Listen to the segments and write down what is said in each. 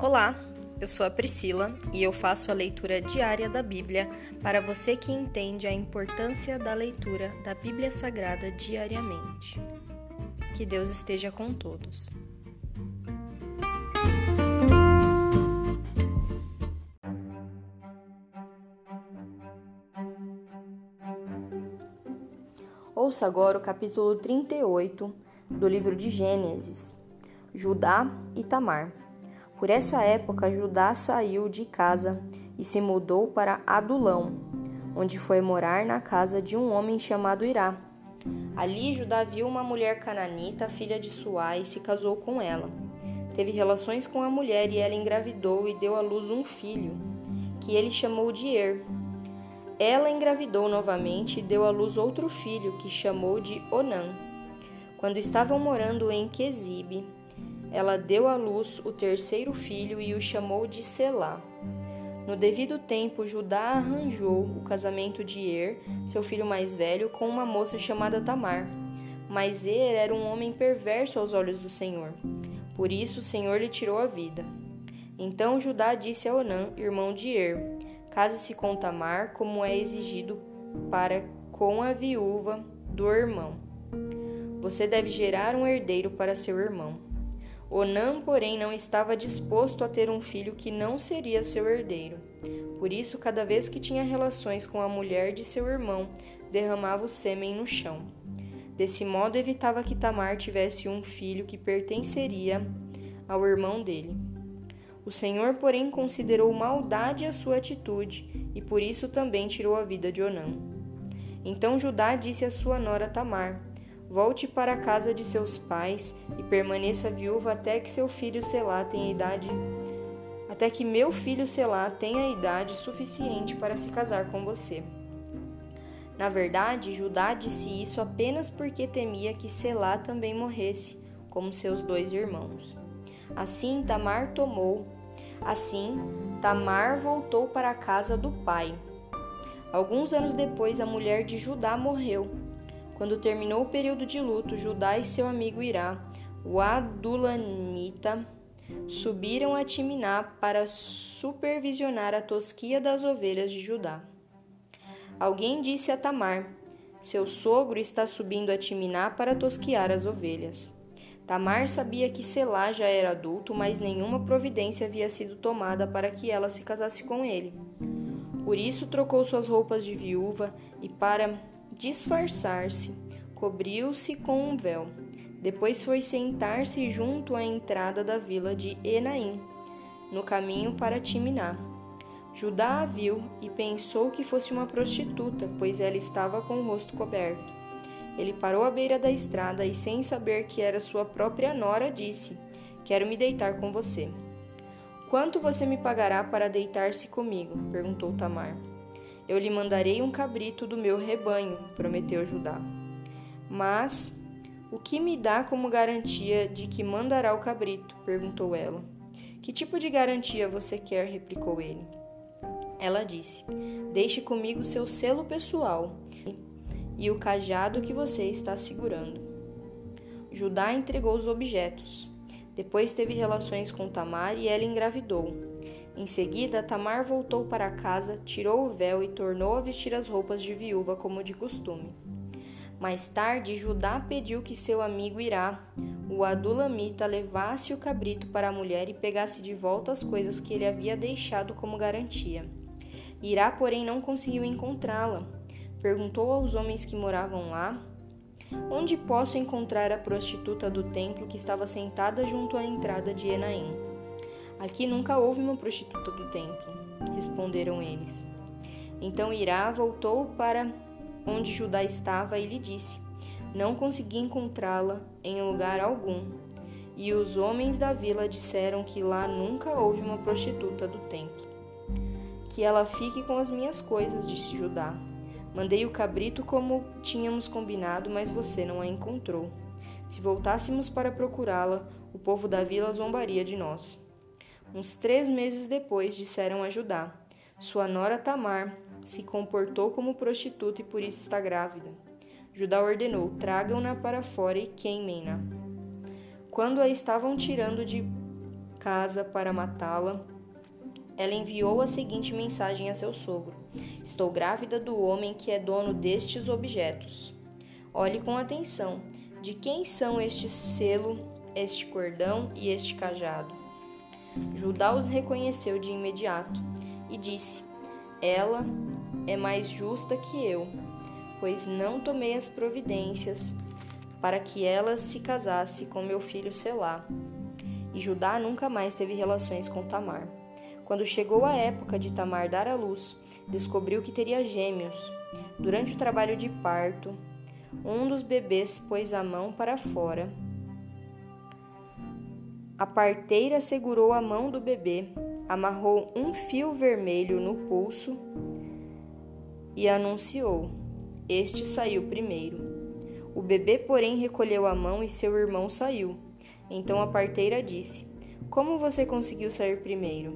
Olá, eu sou a Priscila e eu faço a leitura diária da Bíblia para você que entende a importância da leitura da Bíblia Sagrada diariamente. Que Deus esteja com todos. Ouça agora o capítulo 38 do livro de Gênesis. Judá e Tamar. Por essa época, Judá saiu de casa e se mudou para Adulão, onde foi morar na casa de um homem chamado Irá. Ali, Judá viu uma mulher cananita, filha de Suá, e se casou com ela. Teve relações com a mulher e ela engravidou e deu à luz um filho, que ele chamou de Er. Ela engravidou novamente e deu à luz outro filho, que chamou de Onã. Quando estavam morando em Quesibe, ela deu à luz o terceiro filho e o chamou de Selá. No devido tempo, Judá arranjou o casamento de Er, seu filho mais velho, com uma moça chamada Tamar. Mas Er era um homem perverso aos olhos do Senhor. Por isso o Senhor lhe tirou a vida. Então Judá disse a Onã, irmão de Er: Case-se com Tamar, como é exigido para com a viúva do irmão. Você deve gerar um herdeiro para seu irmão. Onã, porém, não estava disposto a ter um filho que não seria seu herdeiro. Por isso, cada vez que tinha relações com a mulher de seu irmão, derramava o sêmen no chão. Desse modo, evitava que Tamar tivesse um filho que pertenceria ao irmão dele. O Senhor, porém, considerou maldade a sua atitude e por isso também tirou a vida de Onã. Então Judá disse à sua nora Tamar: Volte para a casa de seus pais e permaneça viúva até que seu filho Selá tenha idade até que meu filho Selá tenha idade suficiente para se casar com você. Na verdade, Judá disse isso apenas porque temia que Selá também morresse, como seus dois irmãos. Assim, Tamar tomou. Assim, Tamar voltou para a casa do pai. Alguns anos depois, a mulher de Judá morreu quando terminou o período de luto, Judá e seu amigo Irá, o Adulamita, subiram a Timiná para supervisionar a tosquia das ovelhas de Judá. Alguém disse a Tamar: Seu sogro está subindo a Timiná para tosquiar as ovelhas. Tamar sabia que Selá já era adulto, mas nenhuma providência havia sido tomada para que ela se casasse com ele. Por isso trocou suas roupas de viúva e para disfarçar-se, cobriu-se com um véu. Depois foi sentar-se junto à entrada da vila de Enaim, no caminho para Timiná. Judá a viu e pensou que fosse uma prostituta, pois ela estava com o rosto coberto. Ele parou à beira da estrada e, sem saber que era sua própria nora, disse: Quero me deitar com você. Quanto você me pagará para deitar-se comigo? perguntou Tamar. Eu lhe mandarei um cabrito do meu rebanho, prometeu Judá. Mas o que me dá como garantia de que mandará o cabrito? perguntou ela. Que tipo de garantia você quer? replicou ele. Ela disse: Deixe comigo seu selo pessoal e o cajado que você está segurando. Judá entregou os objetos. Depois teve relações com Tamar e ela engravidou. Em seguida, Tamar voltou para casa, tirou o véu e tornou a vestir as roupas de viúva como de costume. Mais tarde, Judá pediu que seu amigo Irá, o Adulamita, levasse o cabrito para a mulher e pegasse de volta as coisas que ele havia deixado como garantia. Irá, porém, não conseguiu encontrá-la. Perguntou aos homens que moravam lá: Onde posso encontrar a prostituta do templo que estava sentada junto à entrada de Enaim? Aqui nunca houve uma prostituta do templo, responderam eles. Então Irá voltou para onde Judá estava e lhe disse: Não consegui encontrá-la em lugar algum. E os homens da vila disseram que lá nunca houve uma prostituta do templo. Que ela fique com as minhas coisas, disse Judá. Mandei o cabrito como tínhamos combinado, mas você não a encontrou. Se voltássemos para procurá-la, o povo da vila zombaria de nós. Uns três meses depois, disseram a Judá: Sua nora Tamar se comportou como prostituta e por isso está grávida. Judá ordenou: Tragam-na para fora e queimem-na. Quando a estavam tirando de casa para matá-la, ela enviou a seguinte mensagem a seu sogro: Estou grávida do homem que é dono destes objetos. Olhe com atenção: de quem são este selo, este cordão e este cajado? Judá os reconheceu de imediato e disse: Ela é mais justa que eu, pois não tomei as providências para que ela se casasse com meu filho Selá. E Judá nunca mais teve relações com Tamar. Quando chegou a época de Tamar dar à luz, descobriu que teria gêmeos. Durante o trabalho de parto, um dos bebês pôs a mão para fora. A parteira segurou a mão do bebê, amarrou um fio vermelho no pulso e anunciou: Este saiu primeiro. O bebê, porém, recolheu a mão e seu irmão saiu. Então a parteira disse: Como você conseguiu sair primeiro?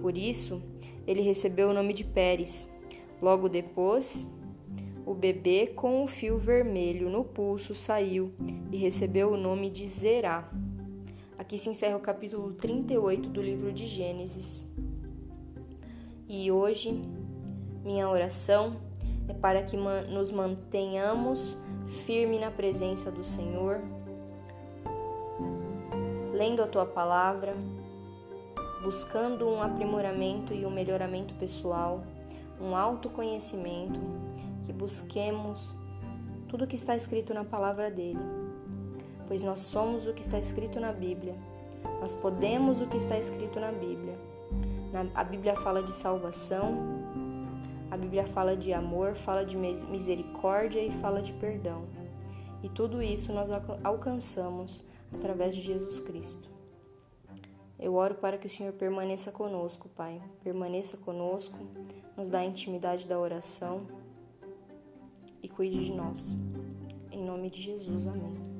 Por isso, ele recebeu o nome de Pérez. Logo depois, o bebê com o fio vermelho no pulso saiu e recebeu o nome de Zerá. Aqui se encerra o capítulo 38 do livro de Gênesis. E hoje, minha oração é para que nos mantenhamos firme na presença do Senhor, lendo a tua palavra buscando um aprimoramento e um melhoramento pessoal, um autoconhecimento, que busquemos tudo que está escrito na palavra dele, pois nós somos o que está escrito na Bíblia, nós podemos o que está escrito na Bíblia. a Bíblia fala de salvação, a Bíblia fala de amor, fala de misericórdia e fala de perdão. E tudo isso nós alcançamos através de Jesus Cristo. Eu oro para que o Senhor permaneça conosco, Pai. Permaneça conosco, nos dá a intimidade da oração e cuide de nós. Em nome de Jesus, amém.